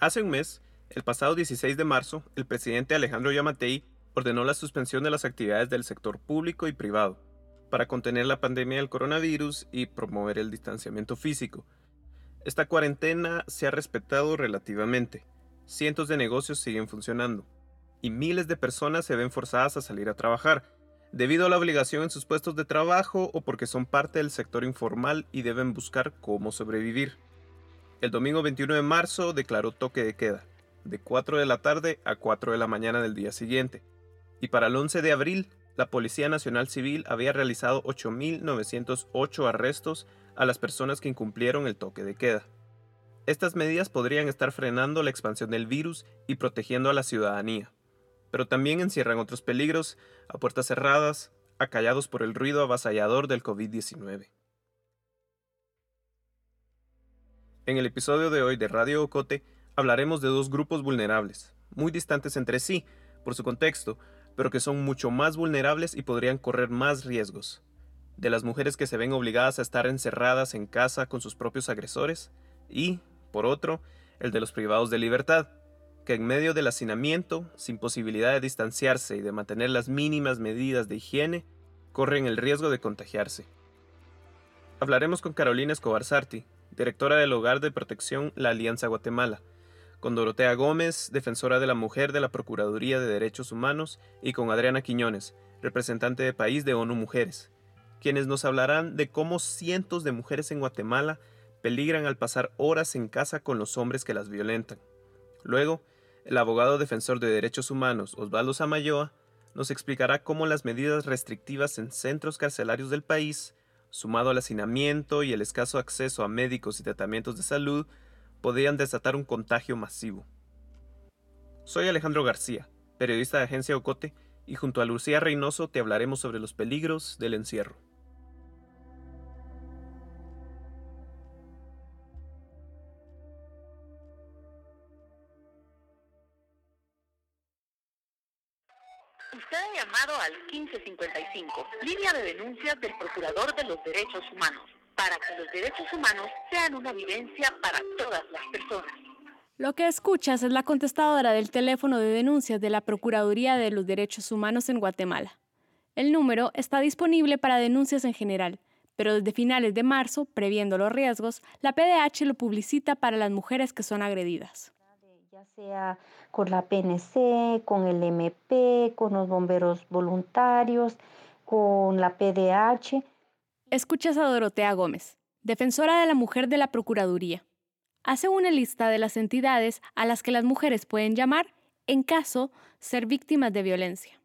Hace un mes, el pasado 16 de marzo, el presidente Alejandro Yamatei ordenó la suspensión de las actividades del sector público y privado para contener la pandemia del coronavirus y promover el distanciamiento físico. Esta cuarentena se ha respetado relativamente. Cientos de negocios siguen funcionando y miles de personas se ven forzadas a salir a trabajar, debido a la obligación en sus puestos de trabajo o porque son parte del sector informal y deben buscar cómo sobrevivir. El domingo 21 de marzo declaró toque de queda, de 4 de la tarde a 4 de la mañana del día siguiente. Y para el 11 de abril, la Policía Nacional Civil había realizado 8.908 arrestos a las personas que incumplieron el toque de queda. Estas medidas podrían estar frenando la expansión del virus y protegiendo a la ciudadanía, pero también encierran otros peligros a puertas cerradas, acallados por el ruido avasallador del COVID-19. En el episodio de hoy de Radio Ocote hablaremos de dos grupos vulnerables, muy distantes entre sí por su contexto, pero que son mucho más vulnerables y podrían correr más riesgos. De las mujeres que se ven obligadas a estar encerradas en casa con sus propios agresores y, por otro, el de los privados de libertad, que en medio del hacinamiento, sin posibilidad de distanciarse y de mantener las mínimas medidas de higiene, corren el riesgo de contagiarse. Hablaremos con Carolina Escobar Sarti, directora del Hogar de Protección La Alianza Guatemala, con Dorotea Gómez, defensora de la mujer de la Procuraduría de Derechos Humanos, y con Adriana Quiñones, representante de país de ONU Mujeres, quienes nos hablarán de cómo cientos de mujeres en Guatemala peligran al pasar horas en casa con los hombres que las violentan. Luego, el abogado defensor de derechos humanos, Osvaldo Samayoa, nos explicará cómo las medidas restrictivas en centros carcelarios del país sumado al hacinamiento y el escaso acceso a médicos y tratamientos de salud, podrían desatar un contagio masivo. Soy Alejandro García, periodista de Agencia Ocote, y junto a Lucía Reynoso te hablaremos sobre los peligros del encierro. Llamado al 1555, línea de denuncias del Procurador de los Derechos Humanos, para que los derechos humanos sean una vivencia para todas las personas. Lo que escuchas es la contestadora del teléfono de denuncias de la Procuraduría de los Derechos Humanos en Guatemala. El número está disponible para denuncias en general, pero desde finales de marzo, previendo los riesgos, la PDH lo publicita para las mujeres que son agredidas ya sea con la PNC, con el MP, con los bomberos voluntarios, con la PDH. Escuchas a Dorotea Gómez, defensora de la mujer de la Procuraduría. Hace una lista de las entidades a las que las mujeres pueden llamar en caso ser víctimas de violencia.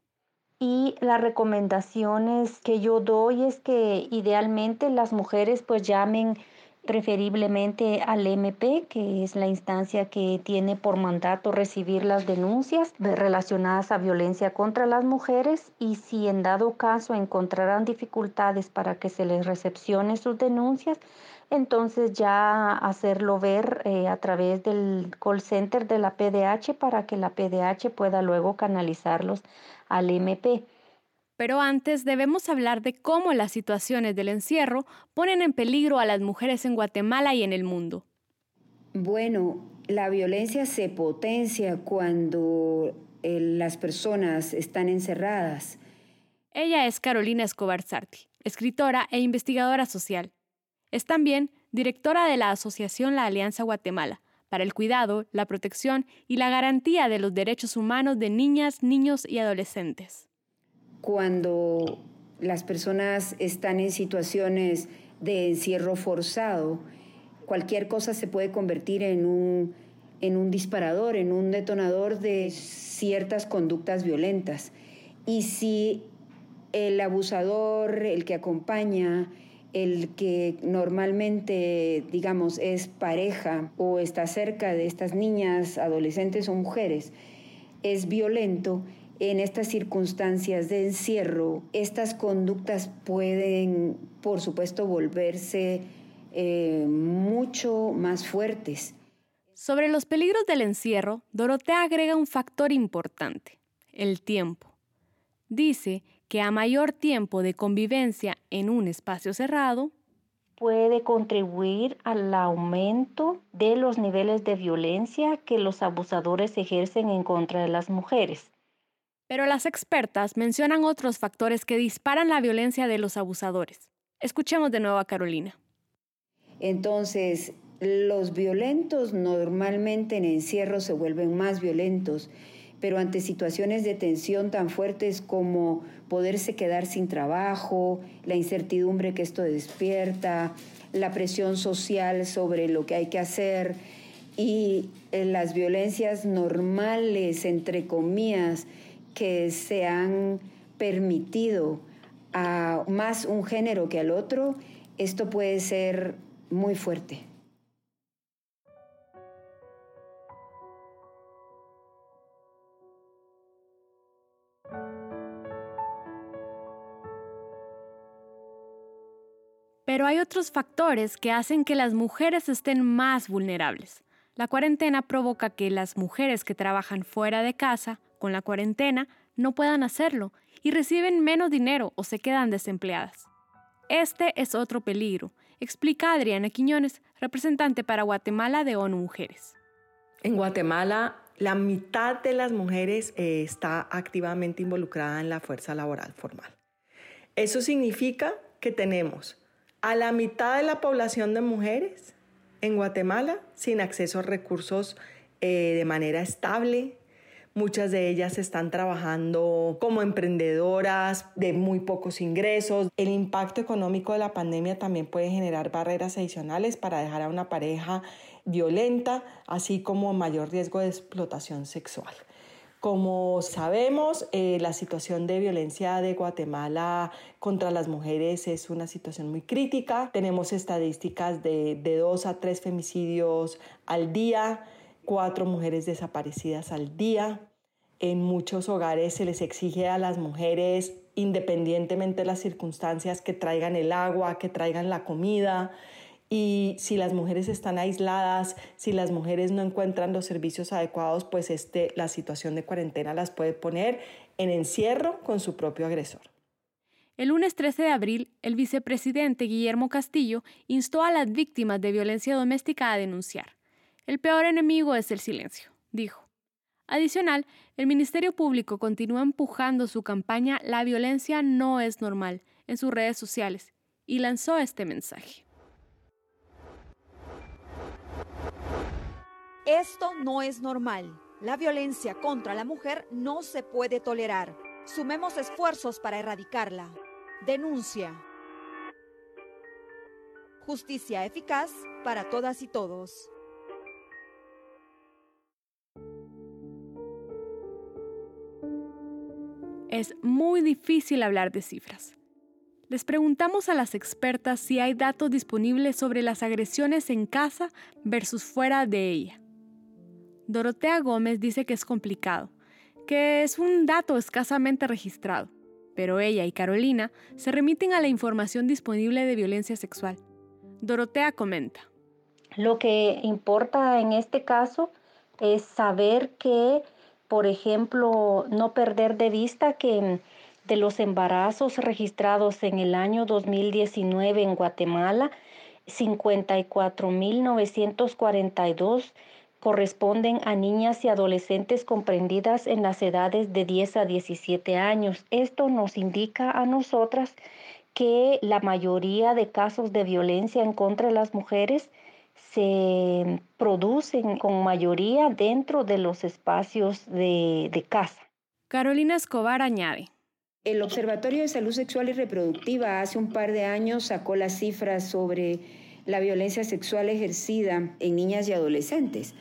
Y las recomendaciones que yo doy es que idealmente las mujeres pues llamen preferiblemente al MP, que es la instancia que tiene por mandato recibir las denuncias relacionadas a violencia contra las mujeres y si en dado caso encontrarán dificultades para que se les recepcione sus denuncias, entonces ya hacerlo ver eh, a través del call center de la PDH para que la PDH pueda luego canalizarlos al MP. Pero antes debemos hablar de cómo las situaciones del encierro ponen en peligro a las mujeres en Guatemala y en el mundo. Bueno, la violencia se potencia cuando eh, las personas están encerradas. Ella es Carolina Escobar Sarti, escritora e investigadora social. Es también directora de la Asociación La Alianza Guatemala, para el cuidado, la protección y la garantía de los derechos humanos de niñas, niños y adolescentes cuando las personas están en situaciones de encierro forzado, cualquier cosa se puede convertir en un, en un disparador, en un detonador de ciertas conductas violentas. Y si el abusador, el que acompaña, el que normalmente, digamos, es pareja o está cerca de estas niñas, adolescentes o mujeres, es violento, en estas circunstancias de encierro, estas conductas pueden, por supuesto, volverse eh, mucho más fuertes. Sobre los peligros del encierro, Dorotea agrega un factor importante, el tiempo. Dice que a mayor tiempo de convivencia en un espacio cerrado, puede contribuir al aumento de los niveles de violencia que los abusadores ejercen en contra de las mujeres. Pero las expertas mencionan otros factores que disparan la violencia de los abusadores. Escuchemos de nuevo a Carolina. Entonces, los violentos normalmente en encierro se vuelven más violentos, pero ante situaciones de tensión tan fuertes como poderse quedar sin trabajo, la incertidumbre que esto despierta, la presión social sobre lo que hay que hacer y eh, las violencias normales, entre comillas, que se han permitido a más un género que al otro, esto puede ser muy fuerte. Pero hay otros factores que hacen que las mujeres estén más vulnerables. La cuarentena provoca que las mujeres que trabajan fuera de casa con la cuarentena no puedan hacerlo y reciben menos dinero o se quedan desempleadas. Este es otro peligro, explica Adriana Quiñones, representante para Guatemala de ONU Mujeres. En Guatemala, la mitad de las mujeres eh, está activamente involucrada en la fuerza laboral formal. Eso significa que tenemos a la mitad de la población de mujeres en Guatemala sin acceso a recursos eh, de manera estable, Muchas de ellas están trabajando como emprendedoras de muy pocos ingresos. El impacto económico de la pandemia también puede generar barreras adicionales para dejar a una pareja violenta, así como mayor riesgo de explotación sexual. Como sabemos, eh, la situación de violencia de Guatemala contra las mujeres es una situación muy crítica. Tenemos estadísticas de, de dos a tres femicidios al día cuatro mujeres desaparecidas al día. En muchos hogares se les exige a las mujeres, independientemente de las circunstancias, que traigan el agua, que traigan la comida. Y si las mujeres están aisladas, si las mujeres no encuentran los servicios adecuados, pues este, la situación de cuarentena las puede poner en encierro con su propio agresor. El lunes 13 de abril, el vicepresidente Guillermo Castillo instó a las víctimas de violencia doméstica a denunciar. El peor enemigo es el silencio, dijo. Adicional, el Ministerio Público continúa empujando su campaña La violencia no es normal en sus redes sociales y lanzó este mensaje. Esto no es normal. La violencia contra la mujer no se puede tolerar. Sumemos esfuerzos para erradicarla. Denuncia. Justicia eficaz para todas y todos. Es muy difícil hablar de cifras. Les preguntamos a las expertas si hay datos disponibles sobre las agresiones en casa versus fuera de ella. Dorotea Gómez dice que es complicado, que es un dato escasamente registrado, pero ella y Carolina se remiten a la información disponible de violencia sexual. Dorotea comenta. Lo que importa en este caso es saber que por ejemplo, no perder de vista que de los embarazos registrados en el año 2019 en Guatemala, 54.942 corresponden a niñas y adolescentes comprendidas en las edades de 10 a 17 años. Esto nos indica a nosotras que la mayoría de casos de violencia en contra de las mujeres se producen con mayoría dentro de los espacios de, de casa. Carolina Escobar añade. El Observatorio de Salud Sexual y Reproductiva hace un par de años sacó las cifras sobre la violencia sexual ejercida en niñas y adolescentes.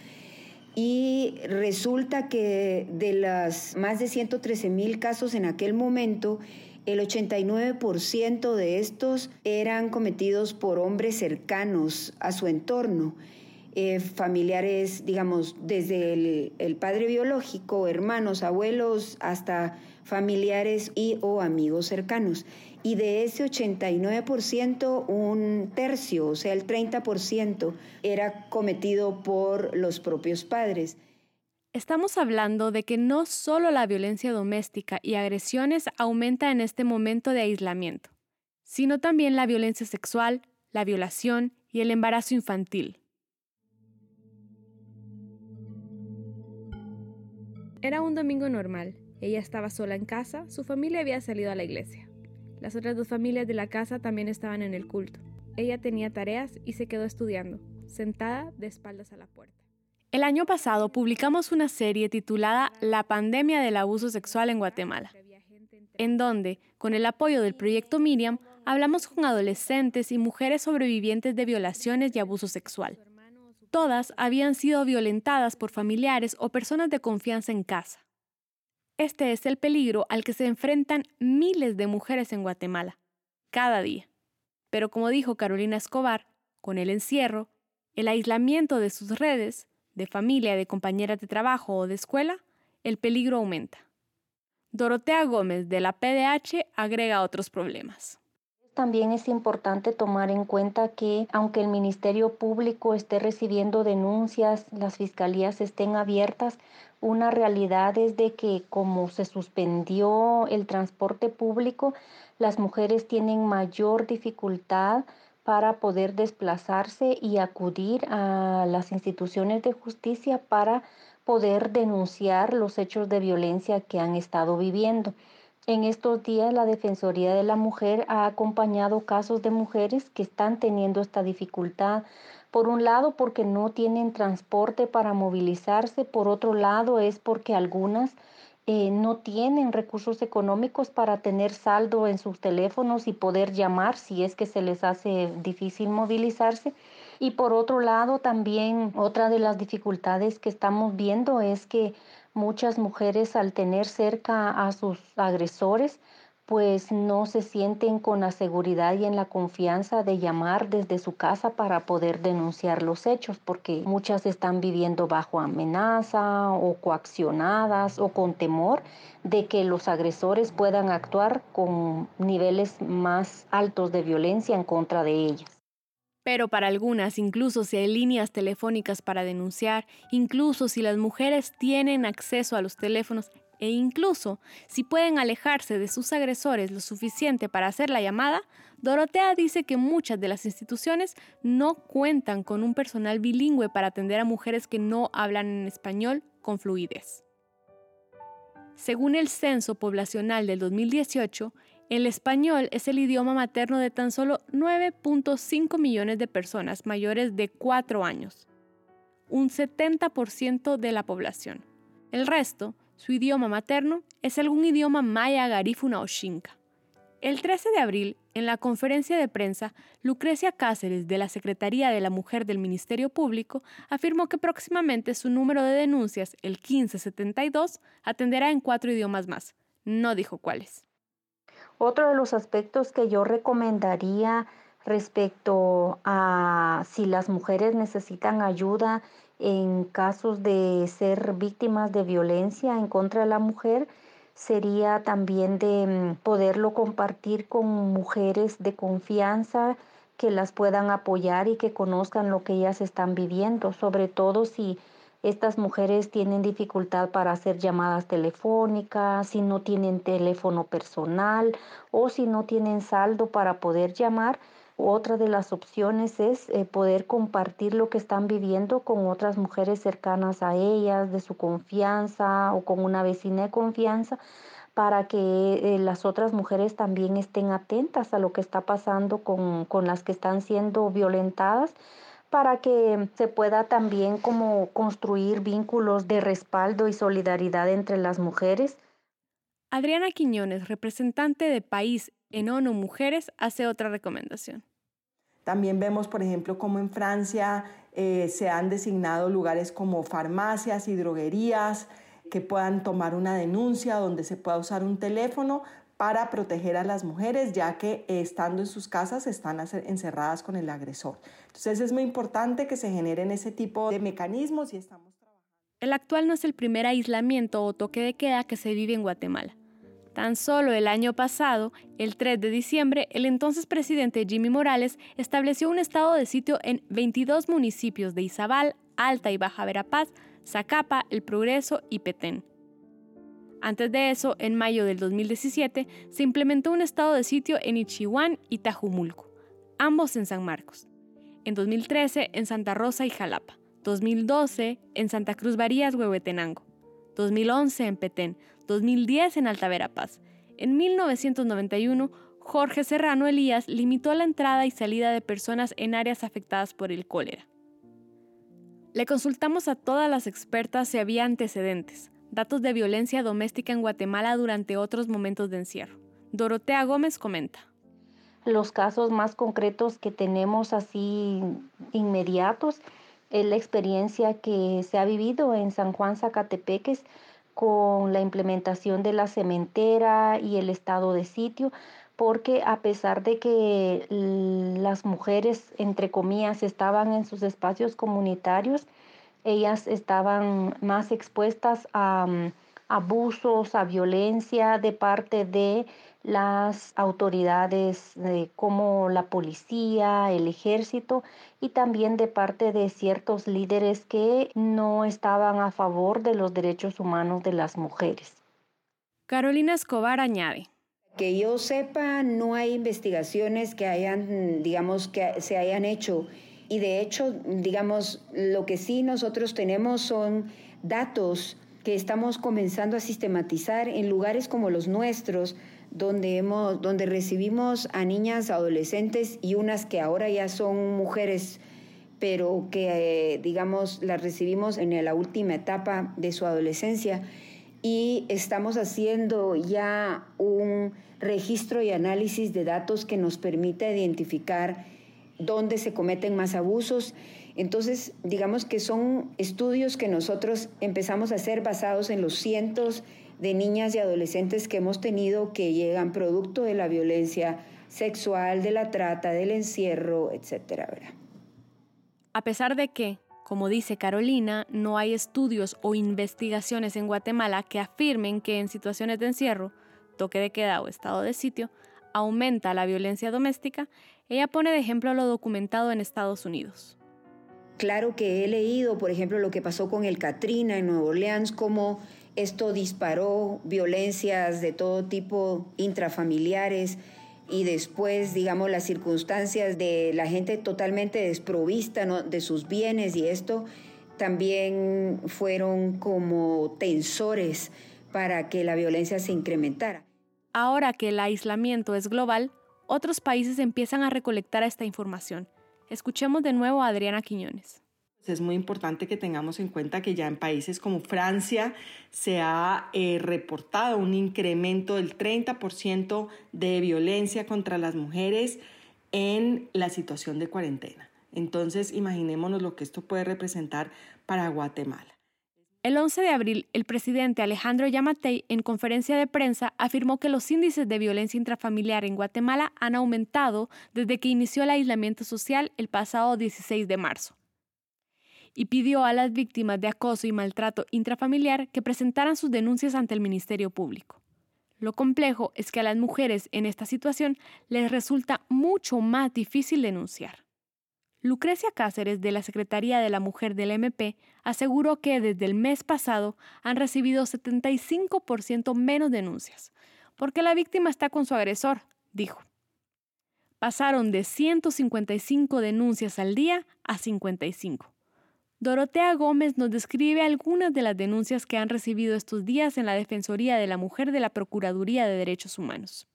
Y resulta que de las más de 113 mil casos en aquel momento, El 89% de estos eran cometidos por hombres cercanos a su entorno, eh, familiares, digamos, desde el, el padre biológico, hermanos, abuelos, hasta familiares y o amigos cercanos. Y de ese 89%, un tercio, o sea, el 30%, era cometido por los propios padres. Estamos hablando de que no solo la violencia doméstica y agresiones aumenta en este momento de aislamiento, sino también la violencia sexual, la violación y el embarazo infantil. Era un domingo normal. Ella estaba sola en casa, su familia había salido a la iglesia. Las otras dos familias de la casa también estaban en el culto. Ella tenía tareas y se quedó estudiando, sentada de espaldas a la puerta. El año pasado publicamos una serie titulada La pandemia del abuso sexual en Guatemala, en donde, con el apoyo del proyecto Miriam, hablamos con adolescentes y mujeres sobrevivientes de violaciones y abuso sexual. Todas habían sido violentadas por familiares o personas de confianza en casa. Este es el peligro al que se enfrentan miles de mujeres en Guatemala, cada día. Pero como dijo Carolina Escobar, con el encierro, el aislamiento de sus redes, de familia, de compañeras de trabajo o de escuela, el peligro aumenta. Dorotea Gómez de la PDH agrega otros problemas. También es importante tomar en cuenta que aunque el Ministerio Público esté recibiendo denuncias, las fiscalías estén abiertas, una realidad es de que como se suspendió el transporte público, las mujeres tienen mayor dificultad para poder desplazarse y acudir a las instituciones de justicia para poder denunciar los hechos de violencia que han estado viviendo. En estos días la Defensoría de la Mujer ha acompañado casos de mujeres que están teniendo esta dificultad. Por un lado porque no tienen transporte para movilizarse, por otro lado es porque algunas eh, no tienen recursos económicos para tener saldo en sus teléfonos y poder llamar si es que se les hace difícil movilizarse. Y por otro lado, también otra de las dificultades que estamos viendo es que muchas mujeres al tener cerca a sus agresores, pues no se sienten con la seguridad y en la confianza de llamar desde su casa para poder denunciar los hechos, porque muchas están viviendo bajo amenaza o coaccionadas o con temor de que los agresores puedan actuar con niveles más altos de violencia en contra de ellas. Pero para algunas, incluso si hay líneas telefónicas para denunciar, incluso si las mujeres tienen acceso a los teléfonos, e incluso si pueden alejarse de sus agresores lo suficiente para hacer la llamada, Dorotea dice que muchas de las instituciones no cuentan con un personal bilingüe para atender a mujeres que no hablan en español con fluidez. Según el Censo Poblacional del 2018, el español es el idioma materno de tan solo 9.5 millones de personas mayores de 4 años, un 70% de la población. El resto su idioma materno es algún idioma maya, garífuna o xinca. El 13 de abril, en la conferencia de prensa, Lucrecia Cáceres, de la Secretaría de la Mujer del Ministerio Público, afirmó que próximamente su número de denuncias, el 1572, atenderá en cuatro idiomas más. No dijo cuáles. Otro de los aspectos que yo recomendaría respecto a si las mujeres necesitan ayuda en casos de ser víctimas de violencia en contra de la mujer sería también de mm, poderlo compartir con mujeres de confianza que las puedan apoyar y que conozcan lo que ellas están viviendo, sobre todo si estas mujeres tienen dificultad para hacer llamadas telefónicas, si no tienen teléfono personal o si no tienen saldo para poder llamar, otra de las opciones es eh, poder compartir lo que están viviendo con otras mujeres cercanas a ellas, de su confianza o con una vecina de confianza, para que eh, las otras mujeres también estén atentas a lo que está pasando con, con las que están siendo violentadas para que se pueda también como construir vínculos de respaldo y solidaridad entre las mujeres. Adriana Quiñones, representante de País en ONU Mujeres hace otra recomendación. También vemos, por ejemplo, cómo en Francia eh, se han designado lugares como farmacias y droguerías que puedan tomar una denuncia, donde se pueda usar un teléfono para proteger a las mujeres, ya que eh, estando en sus casas están encerradas con el agresor. Entonces es muy importante que se generen ese tipo de mecanismos y estamos trabajando. El actual no es el primer aislamiento o toque de queda que se vive en Guatemala. Tan solo el año pasado, el 3 de diciembre, el entonces presidente Jimmy Morales estableció un estado de sitio en 22 municipios de Izabal, Alta y Baja Verapaz, Zacapa, El Progreso y Petén. Antes de eso, en mayo del 2017, se implementó un estado de sitio en Ichihuán y Tajumulco, ambos en San Marcos. En 2013, en Santa Rosa y Jalapa. 2012, en Santa Cruz Varías, Huehuetenango. 2011 en Petén. 2010 en Alta Verapaz. En 1991, Jorge Serrano Elías limitó la entrada y salida de personas en áreas afectadas por el cólera. Le consultamos a todas las expertas si había antecedentes, datos de violencia doméstica en Guatemala durante otros momentos de encierro. Dorotea Gómez comenta. Los casos más concretos que tenemos así inmediatos es la experiencia que se ha vivido en San Juan Zacatepeques con la implementación de la cementera y el estado de sitio, porque a pesar de que las mujeres, entre comillas, estaban en sus espacios comunitarios, ellas estaban más expuestas a mm, abusos, a violencia de parte de las autoridades como la policía, el ejército y también de parte de ciertos líderes que no estaban a favor de los derechos humanos de las mujeres. Carolina Escobar añade. Que yo sepa, no hay investigaciones que hayan, digamos, que se hayan hecho y de hecho, digamos, lo que sí nosotros tenemos son datos que estamos comenzando a sistematizar en lugares como los nuestros, donde, hemos, donde recibimos a niñas, adolescentes y unas que ahora ya son mujeres, pero que, digamos, las recibimos en la última etapa de su adolescencia. Y estamos haciendo ya un registro y análisis de datos que nos permite identificar dónde se cometen más abusos. Entonces, digamos que son estudios que nosotros empezamos a hacer basados en los cientos de niñas y adolescentes que hemos tenido que llegan producto de la violencia sexual, de la trata, del encierro, etcétera. A pesar de que, como dice Carolina, no hay estudios o investigaciones en Guatemala que afirmen que en situaciones de encierro, toque de queda o estado de sitio, aumenta la violencia doméstica, ella pone de ejemplo lo documentado en Estados Unidos. Claro que he leído, por ejemplo, lo que pasó con el Katrina en Nueva Orleans, cómo esto disparó violencias de todo tipo intrafamiliares y después, digamos, las circunstancias de la gente totalmente desprovista de sus bienes y esto también fueron como tensores para que la violencia se incrementara. Ahora que el aislamiento es global, otros países empiezan a recolectar esta información. Escuchemos de nuevo a Adriana Quiñones. Es muy importante que tengamos en cuenta que ya en países como Francia se ha eh, reportado un incremento del 30% de violencia contra las mujeres en la situación de cuarentena. Entonces, imaginémonos lo que esto puede representar para Guatemala. El 11 de abril, el presidente Alejandro Yamatei, en conferencia de prensa, afirmó que los índices de violencia intrafamiliar en Guatemala han aumentado desde que inició el aislamiento social el pasado 16 de marzo. Y pidió a las víctimas de acoso y maltrato intrafamiliar que presentaran sus denuncias ante el Ministerio Público. Lo complejo es que a las mujeres en esta situación les resulta mucho más difícil denunciar. Lucrecia Cáceres, de la Secretaría de la Mujer del MP, aseguró que desde el mes pasado han recibido 75% menos denuncias, porque la víctima está con su agresor, dijo. Pasaron de 155 denuncias al día a 55. Dorotea Gómez nos describe algunas de las denuncias que han recibido estos días en la Defensoría de la Mujer de la Procuraduría de Derechos Humanos.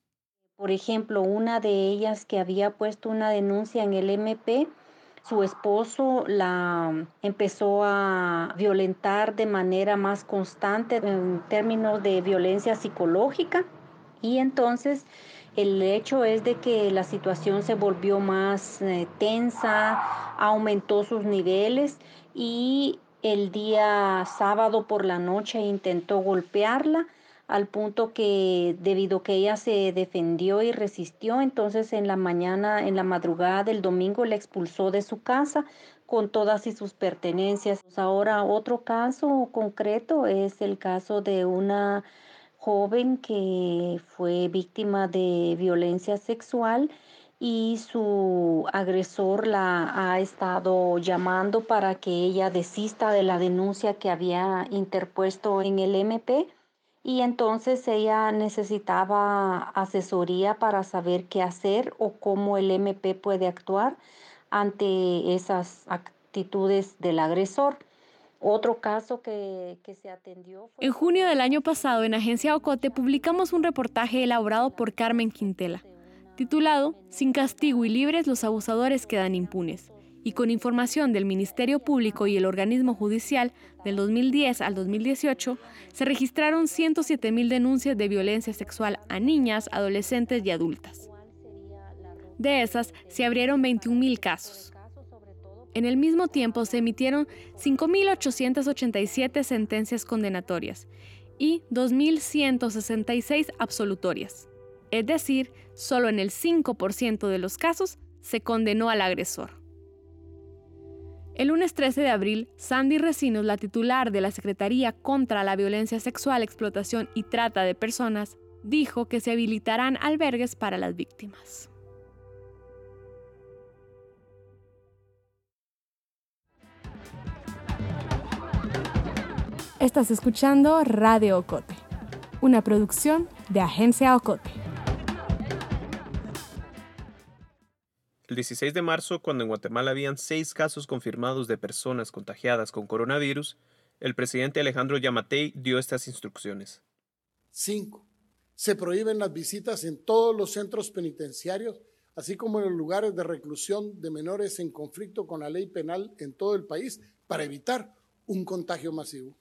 Por ejemplo, una de ellas que había puesto una denuncia en el MP su esposo la empezó a violentar de manera más constante en términos de violencia psicológica y entonces el hecho es de que la situación se volvió más eh, tensa, aumentó sus niveles y el día sábado por la noche intentó golpearla al punto que debido que ella se defendió y resistió, entonces en la mañana, en la madrugada del domingo la expulsó de su casa con todas sus pertenencias. Ahora otro caso concreto es el caso de una joven que fue víctima de violencia sexual y su agresor la ha estado llamando para que ella desista de la denuncia que había interpuesto en el MP y entonces ella necesitaba asesoría para saber qué hacer o cómo el MP puede actuar ante esas actitudes del agresor. Otro caso que, se atendió. En junio del año pasado, en Agencia Ocote, publicamos un reportaje elaborado por Carmen Quintela, titulado Sin castigo y libres, los abusadores quedan impunes. Y con información del Ministerio Público y el organismo judicial del 2010 al 2018, se registraron 107.000 denuncias de violencia sexual a niñas, adolescentes y adultas. De esas, se abrieron 21.000 casos. En el mismo tiempo se emitieron 5.887 sentencias condenatorias y 2.166 absolutorias. Es decir, solo en el 5% de los casos se condenó al agresor. El lunes 13 de abril, Sandy Recinos, la titular de la Secretaría contra la Violencia Sexual, Explotación y Trata de Personas, dijo que se habilitarán albergues para las víctimas. Estás escuchando Radio Ocote, una producción de Agencia Ocote. El 16 de marzo, cuando en Guatemala habían seis casos confirmados de personas contagiadas con coronavirus, el presidente Alejandro Yamatei dio estas instrucciones. 5. Se prohíben las visitas en todos los centros penitenciarios, así como en los lugares de reclusión de menores en conflicto con la ley penal en todo el país, para evitar un contagio masivo.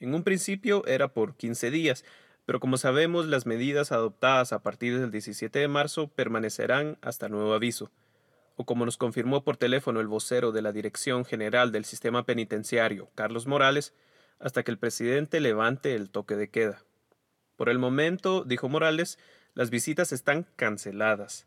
En un principio era por 15 días, pero como sabemos las medidas adoptadas a partir del 17 de marzo permanecerán hasta nuevo aviso. O como nos confirmó por teléfono el vocero de la Dirección General del Sistema Penitenciario, Carlos Morales, hasta que el presidente levante el toque de queda. Por el momento, dijo Morales, las visitas están canceladas.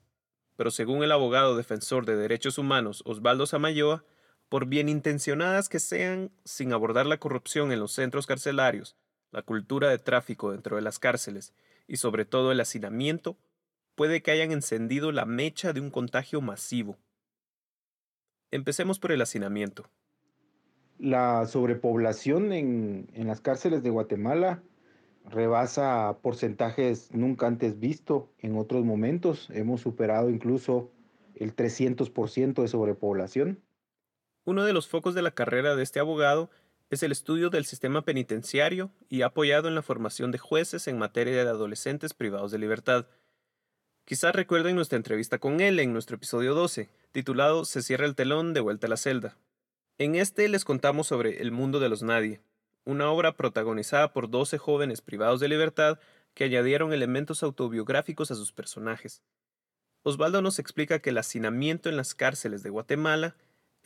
Pero según el abogado defensor de derechos humanos Osvaldo Samayoa, por bien intencionadas que sean, sin abordar la corrupción en los centros carcelarios, la cultura de tráfico dentro de las cárceles y sobre todo el hacinamiento, puede que hayan encendido la mecha de un contagio masivo. Empecemos por el hacinamiento. La sobrepoblación en, en las cárceles de Guatemala rebasa porcentajes nunca antes visto en otros momentos. Hemos superado incluso el 300% de sobrepoblación. Uno de los focos de la carrera de este abogado es el estudio del sistema penitenciario y ha apoyado en la formación de jueces en materia de adolescentes privados de libertad. Quizás recuerden nuestra entrevista con él en nuestro episodio 12, titulado Se cierra el telón de vuelta a la celda. En este les contamos sobre El mundo de los nadie, una obra protagonizada por 12 jóvenes privados de libertad que añadieron elementos autobiográficos a sus personajes. Osvaldo nos explica que el hacinamiento en las cárceles de Guatemala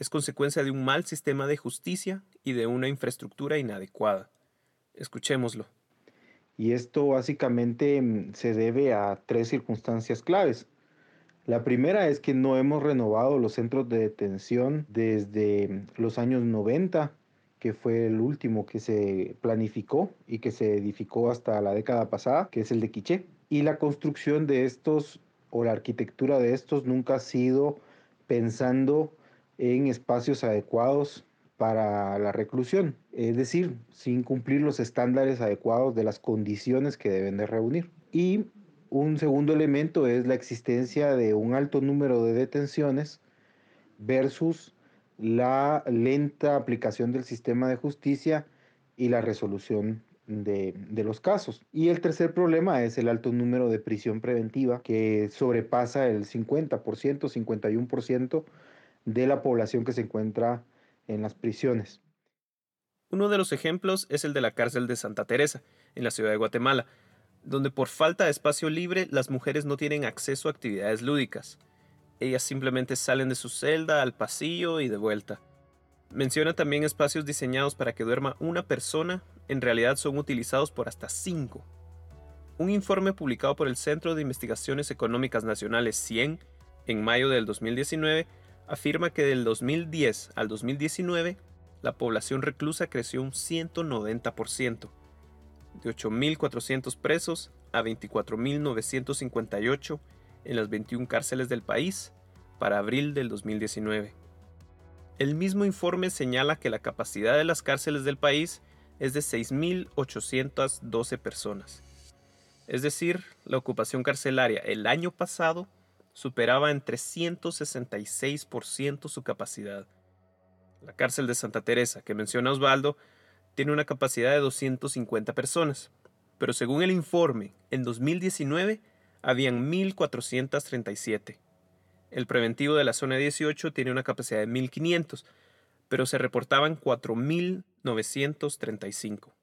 es consecuencia de un mal sistema de justicia y de una infraestructura inadecuada. Escuchémoslo. Y esto básicamente mm, se debe a tres circunstancias claves. La primera es que no hemos renovado los centros de detención desde mm, los años 90, que fue el último que se planificó y que se edificó hasta la década pasada, que es el de Quiché. Y la construcción de estos o la arquitectura de estos nunca ha sido pensando en espacios adecuados para la reclusión, es decir, sin cumplir los estándares adecuados de las condiciones que deben de reunir. Y un segundo elemento es la existencia de un alto número de detenciones versus la lenta aplicación del sistema de justicia y la resolución de, de, los casos. Y el tercer problema es el alto número de prisión preventiva que sobrepasa el 50%, 51% de la población que se encuentra en las prisiones. Uno de los ejemplos es el de la cárcel de Santa Teresa, en la ciudad de Guatemala, donde por falta de espacio libre las mujeres no tienen acceso a actividades lúdicas. Ellas simplemente salen de su celda al pasillo y de vuelta. Menciona también espacios diseñados para que duerma una persona, en realidad son utilizados por hasta cinco. Un informe publicado por el Centro de Investigaciones Económicas Nacionales 100 en mayo del 2019 afirma que del 2010 al 2019 la población reclusa creció un 190%, de 8.400 presos a 24.958 en las 21 cárceles del país para abril del 2019. El mismo informe señala que la capacidad de las cárceles del país es de 6.812 personas. Es decir, la ocupación carcelaria el año pasado superaba en 366% su capacidad. La cárcel de Santa Teresa, que menciona Osvaldo, tiene una capacidad de 250 personas, pero según el informe, en 2019 habían 1.437. El preventivo de la zona 18 tiene una capacidad de 1.500, pero se reportaban 4.935.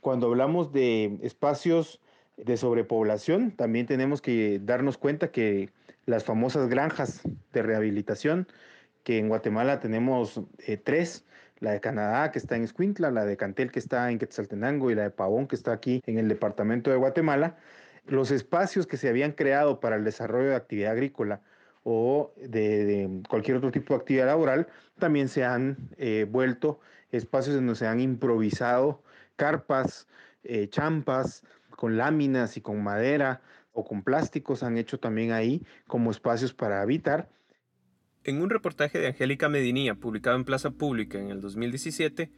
Cuando hablamos de espacios de sobrepoblación, también tenemos que darnos cuenta que las famosas granjas de rehabilitación, que en Guatemala tenemos eh, tres, la de Canadá que está en Escuintla, la de Cantel que está en Quetzaltenango y la de Pavón que está aquí en el departamento de Guatemala, los espacios que se habían creado para el desarrollo de actividad agrícola o de, cualquier otro tipo de actividad laboral, también se han eh, vuelto espacios donde se han improvisado carpas, eh, champas, con láminas y con madera o con plásticos, han hecho también ahí como espacios para habitar. En un reportaje de Angélica Medinía publicado en Plaza Pública en el 2017,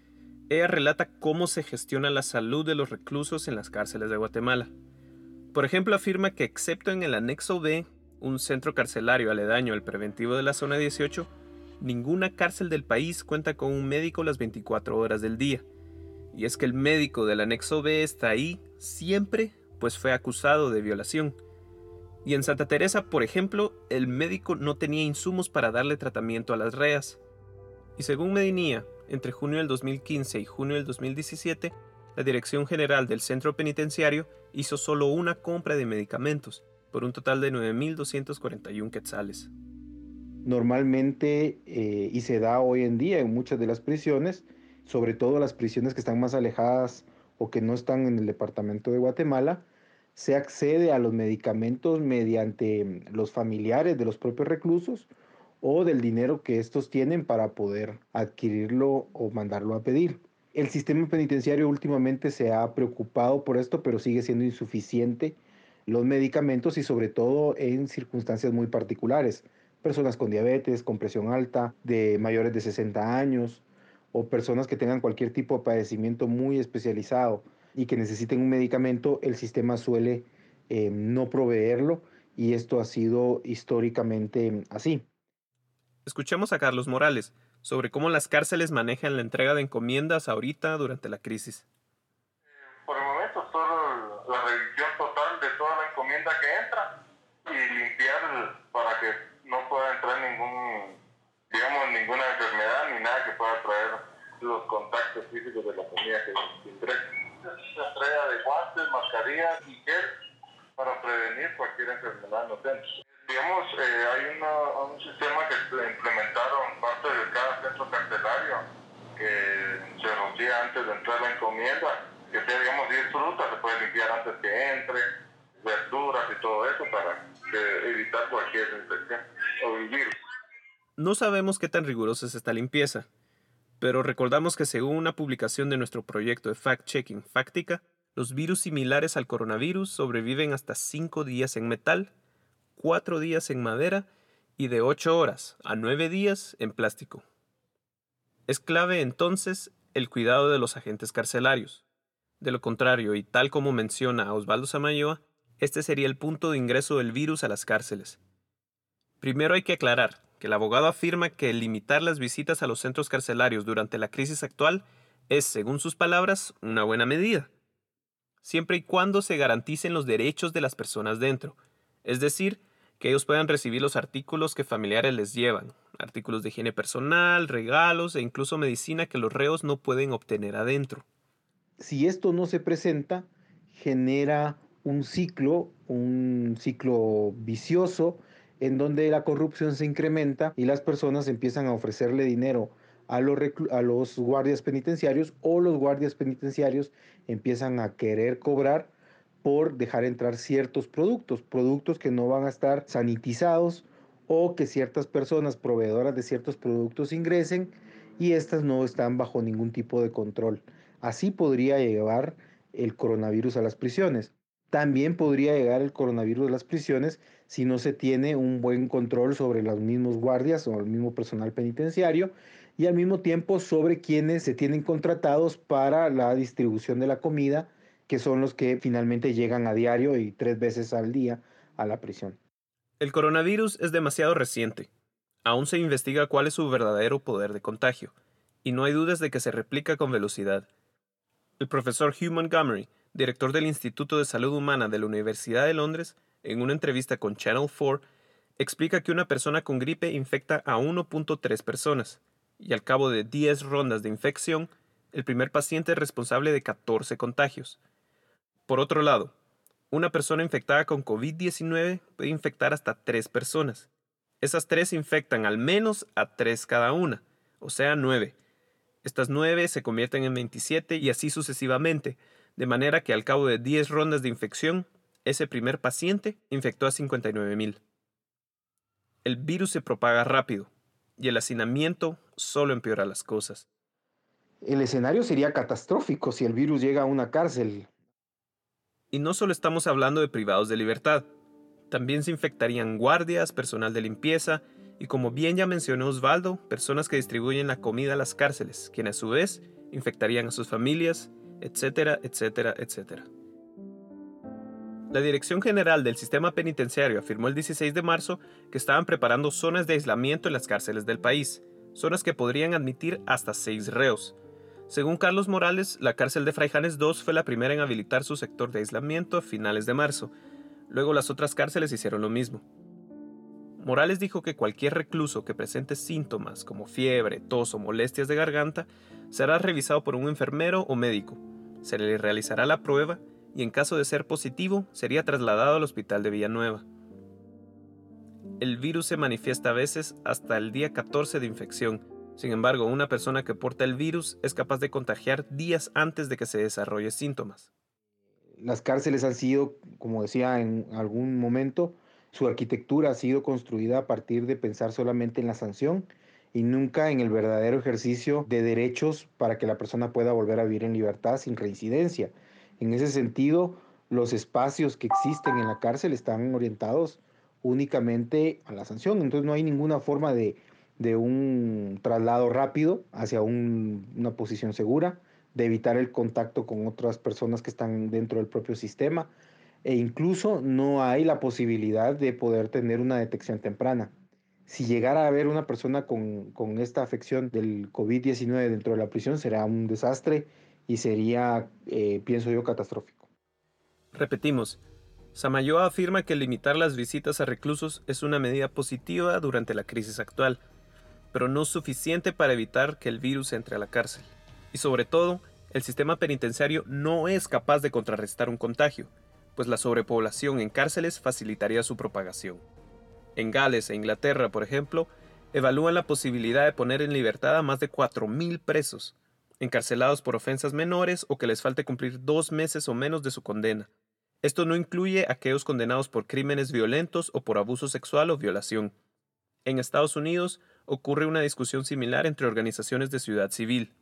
ella relata cómo se gestiona la salud de los reclusos en las cárceles de Guatemala. Por ejemplo, afirma que excepto en el anexo B, un centro carcelario aledaño al preventivo de la zona 18, ninguna cárcel del país cuenta con un médico las 24 horas del día. Y es que el médico del anexo B está ahí siempre, pues fue acusado de violación. Y en Santa Teresa, por ejemplo, el médico no tenía insumos para darle tratamiento a las reas. Y según Medinía, entre junio del 2015 y junio del 2017, la Dirección General del Centro Penitenciario hizo solo una compra de medicamentos, por un total de 9.241 quetzales. Normalmente, eh, y se da hoy en día en muchas de las prisiones, sobre todo las prisiones que están más alejadas o que no están en el departamento de Guatemala, se accede a los medicamentos mediante los familiares de los propios reclusos o del dinero que estos tienen para poder adquirirlo o mandarlo a pedir. El sistema penitenciario últimamente se ha preocupado por esto, pero sigue siendo insuficiente los medicamentos y sobre todo en circunstancias muy particulares. Personas con diabetes, con presión alta, de mayores de 60 años o personas que tengan cualquier tipo de padecimiento muy especializado y que necesiten un medicamento, el sistema suele eh, no proveerlo y esto ha sido históricamente así. Escuchemos a Carlos Morales sobre cómo las cárceles manejan la entrega de encomiendas ahorita durante la crisis. Por el momento, solo la revisión total de toda la encomienda que entra y limpiar para que no pueda entrar ningún, digamos, ninguna enfermedad ni nada que pueda traer los contactos físicos de la comida que se entrega. Se entrega de guantes, mascarillas y gel para prevenir cualquier enfermedad no Digamos, eh, hay un sistema que implementaron parte de cada centro carcelario que se rocía antes de entrar la encomienda, que sea, digamos, si es fruta, se puede limpiar antes que entre, verduras y todo eso para evitar cualquier infección o virus. No sabemos qué tan rigurosa es esta limpieza, pero recordamos que según una publicación de nuestro proyecto de fact-checking Fáctica, los virus similares al coronavirus sobreviven hasta 5 días en metal, 4 días en madera y de 8 horas a 9 días en plástico. Es clave entonces el cuidado de los agentes carcelarios. De lo contrario, y tal como menciona Osvaldo Samayoa, este sería el punto de ingreso del virus a las cárceles. Primero hay que aclarar que el abogado afirma que limitar las visitas a los centros carcelarios durante la crisis actual es, según sus palabras, una buena medida, siempre y cuando se garanticen los derechos de las personas dentro, es decir, que ellos puedan recibir los artículos que familiares les llevan, artículos de higiene personal, regalos e incluso medicina que los reos no pueden obtener adentro. Si esto no se presenta, genera un ciclo, un ciclo vicioso en donde la corrupción se incrementa y las personas empiezan a ofrecerle dinero a los, guardias penitenciarios o los guardias penitenciarios empiezan a querer cobrar por dejar entrar ciertos productos, productos que no van a estar sanitizados o que ciertas personas proveedoras de ciertos productos ingresen y estas no están bajo ningún tipo de control. Así podría llevar el coronavirus a las prisiones. También podría llegar el coronavirus a las prisiones si no se tiene un buen control sobre los mismos guardias o el mismo personal penitenciario y al mismo tiempo sobre quienes se tienen contratados para la distribución de la comida, que son los que finalmente llegan a diario y tres veces al día a la prisión. El coronavirus es demasiado reciente. Aún se investiga cuál es su verdadero poder de contagio, y no hay dudas de que se replica con velocidad. El profesor Hugh Montgomery, director del Instituto de Salud Humana de la Universidad de Londres, en una entrevista con Channel 4, explica que una persona con gripe infecta a 1.3 personas, y al cabo de 10 rondas de infección, el primer paciente es responsable de 14 contagios. Por otro lado, una persona infectada con COVID-19 puede infectar hasta 3 personas. Esas 3 infectan al menos a 3 cada una, o sea, 9. Estas 9 se convierten en 27 y así sucesivamente, de manera que al cabo de 10 rondas de infección, ese primer paciente infectó a 59.000. El virus se propaga rápido y el hacinamiento solo empeora las cosas. El escenario sería catastrófico si el virus llega a una cárcel. Y no solo estamos hablando de privados de libertad, también se infectarían guardias, personal de limpieza y como bien ya mencionó Osvaldo, personas que distribuyen la comida a las cárceles, quienes a su vez infectarían a sus familias, etcétera, etcétera, etcétera. La Dirección General del Sistema Penitenciario afirmó el 16 de marzo que estaban preparando zonas de aislamiento en las cárceles del país, zonas que podrían admitir hasta seis reos. Según Carlos Morales, la cárcel de Fraijanes II fue la primera en habilitar su sector de aislamiento a finales de marzo. Luego las otras cárceles hicieron lo mismo. Morales dijo que cualquier recluso que presente síntomas como fiebre, tos o molestias de garganta será revisado por un enfermero o médico. Se le realizará la prueba y en caso de ser positivo sería trasladado al hospital de Villanueva. El virus se manifiesta a veces hasta el día 14 de infección. Sin embargo, una persona que porta el virus es capaz de contagiar días antes de que se desarrolle síntomas. Las cárceles han sido, como decía en algún momento, su arquitectura ha sido construida a partir de pensar solamente en la sanción y nunca en el verdadero ejercicio de derechos para que la persona pueda volver a vivir en libertad sin reincidencia. En ese sentido, los espacios que existen en la cárcel están orientados únicamente a la sanción, entonces no hay ninguna forma de, un traslado rápido hacia una posición segura, de evitar el contacto con otras personas que están dentro del propio sistema e incluso no hay la posibilidad de poder tener una detección temprana. Si llegara a haber una persona con, con esta afección del COVID-19 dentro de la prisión, será un desastre y sería, eh, pienso yo, catastrófico. Repetimos, Samayoa afirma que limitar las visitas a reclusos es una medida positiva durante la crisis actual, pero no suficiente para evitar que el virus entre a la cárcel. Y sobre todo, el sistema penitenciario no es capaz de contrarrestar un contagio, pues la sobrepoblación en cárceles facilitaría su propagación. En Gales e Inglaterra, por ejemplo, evalúan la posibilidad de poner en libertad a más de 4.000 presos, encarcelados por ofensas menores o que les falte cumplir dos meses o menos de su condena. Esto no incluye a aquellos condenados por crímenes violentos o por abuso sexual o violación. En Estados Unidos ocurre una discusión similar entre organizaciones de ciudad civil.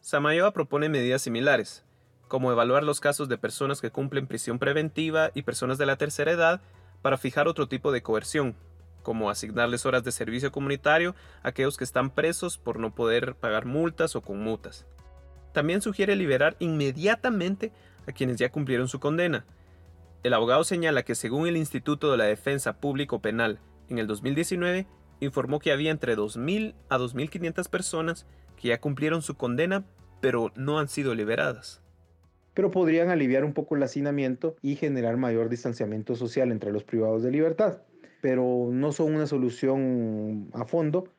Samayoa propone medidas similares, como evaluar los casos de personas que cumplen prisión preventiva y personas de la tercera edad para fijar otro tipo de coerción, como asignarles horas de servicio comunitario a aquellos que están presos por no poder pagar multas o con multas. También sugiere liberar inmediatamente a quienes ya cumplieron su condena. El abogado señala que según el Instituto de la Defensa Público Penal, en el 2019 informó que había entre 2.000 a 2.500 personas que ya cumplieron su condena pero no han sido liberadas. Pero podrían aliviar un poco el hacinamiento y generar mayor distanciamiento social entre los privados de libertad pero no son una solución a fondo.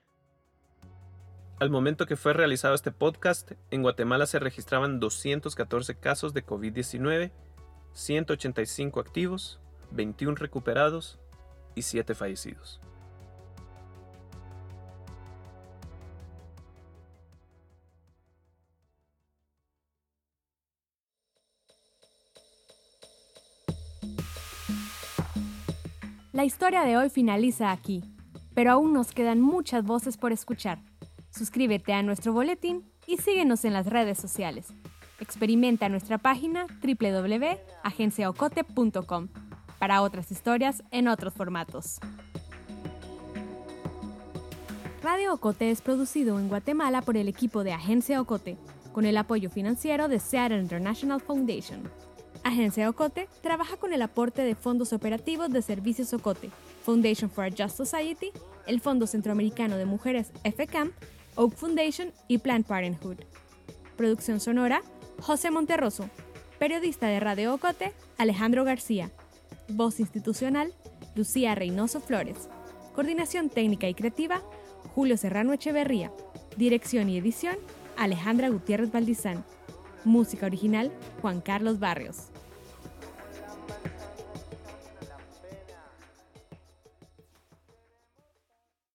Al momento que fue realizado este podcast, en Guatemala se registraban 214 casos de COVID-19, 185 activos, 21 recuperados y 7 fallecidos. Historia de hoy finaliza aquí, pero aún nos quedan muchas voces por escuchar. Suscríbete a nuestro boletín y síguenos en las redes sociales. Experimenta nuestra página www.agenciaocote.com para otras historias en otros formatos. Radio Ocote es producido en Guatemala por el equipo de Agencia Ocote, con el apoyo financiero de Seattle International Foundation. Agencia Ocote trabaja con el aporte de fondos operativos de Servicios Ocote, Foundation for a Just Society, el Fondo Centroamericano de Mujeres FCAM, Oak Foundation y Planned Parenthood. Producción sonora, José Monterroso. Periodista de Radio Ocote, Alejandro García. Voz institucional, Lucía Reynoso Flores. Coordinación técnica y creativa, Julio Serrano Echeverría. Dirección y edición, Alejandra Gutiérrez Valdizán. Música original, Juan Carlos Barrios.